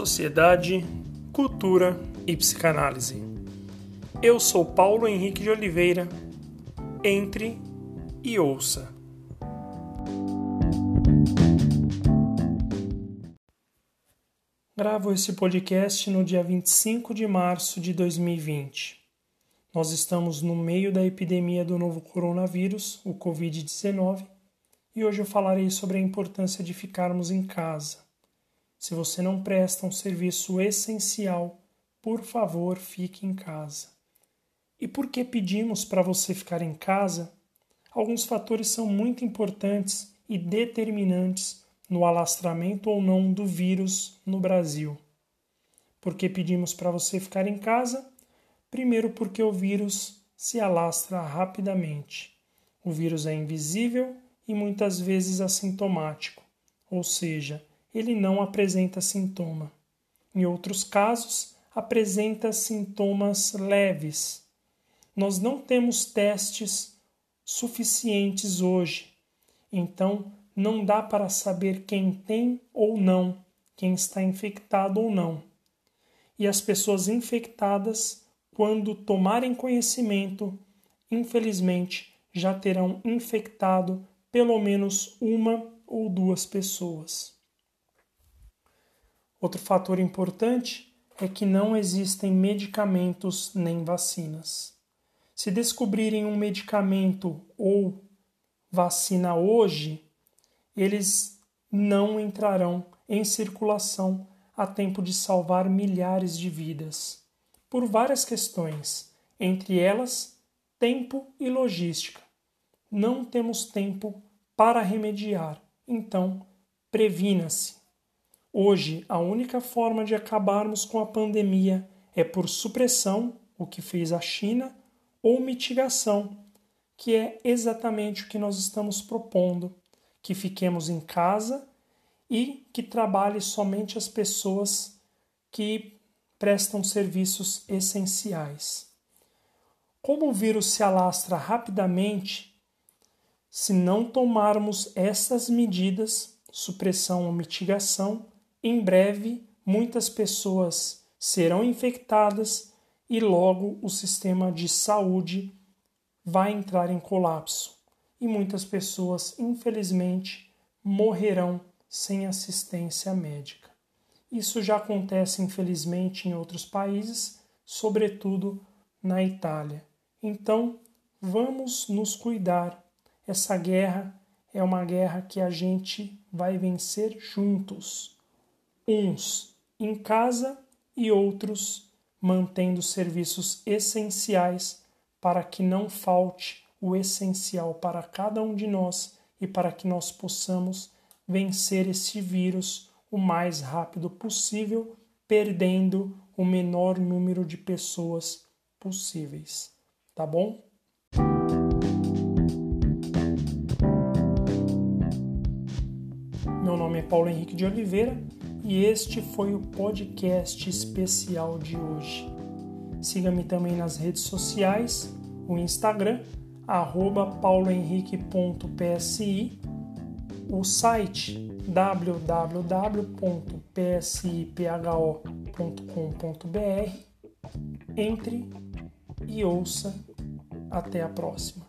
sociedade, cultura e psicanálise. Eu sou Paulo Henrique de Oliveira. Entre e ouça. Gravo esse podcast no dia 25 de março de 2020. Nós estamos no meio da epidemia do novo coronavírus, o Covid-19, e hoje eu falarei sobre a importância de ficarmos em casa se você não presta um serviço essencial, por favor, fique em casa. E por que pedimos para você ficar em casa? Alguns fatores são muito importantes e determinantes no alastramento ou não do vírus no Brasil. Por que pedimos para você ficar em casa? Primeiro, porque o vírus se alastra rapidamente. O vírus é invisível e muitas vezes assintomático, ou seja, ele não apresenta sintoma. Em outros casos, apresenta sintomas leves. Nós não temos testes suficientes hoje, então não dá para saber quem tem ou não, quem está infectado ou não. E as pessoas infectadas, quando tomarem conhecimento, infelizmente já terão infectado pelo menos uma ou duas pessoas. Outro fator importante é que não existem medicamentos nem vacinas. Se descobrirem um medicamento ou vacina hoje, eles não entrarão em circulação a tempo de salvar milhares de vidas, por várias questões, entre elas tempo e logística. Não temos tempo para remediar, então previna-se. Hoje, a única forma de acabarmos com a pandemia é por supressão, o que fez a China, ou mitigação, que é exatamente o que nós estamos propondo: que fiquemos em casa e que trabalhe somente as pessoas que prestam serviços essenciais. Como o vírus se alastra rapidamente, se não tomarmos essas medidas, supressão ou mitigação, em breve muitas pessoas serão infectadas e logo o sistema de saúde vai entrar em colapso e muitas pessoas, infelizmente, morrerão sem assistência médica. Isso já acontece, infelizmente, em outros países, sobretudo na Itália. Então, vamos nos cuidar. Essa guerra é uma guerra que a gente vai vencer juntos uns em casa e outros mantendo serviços essenciais para que não falte o essencial para cada um de nós e para que nós possamos vencer esse vírus o mais rápido possível, perdendo o menor número de pessoas possíveis. Tá bom? Meu nome é Paulo Henrique de Oliveira e este foi o podcast especial de hoje. Siga-me também nas redes sociais, o Instagram, arroba paulohenrique.psi, o site www.psipho.com.br. Entre e ouça. Até a próxima.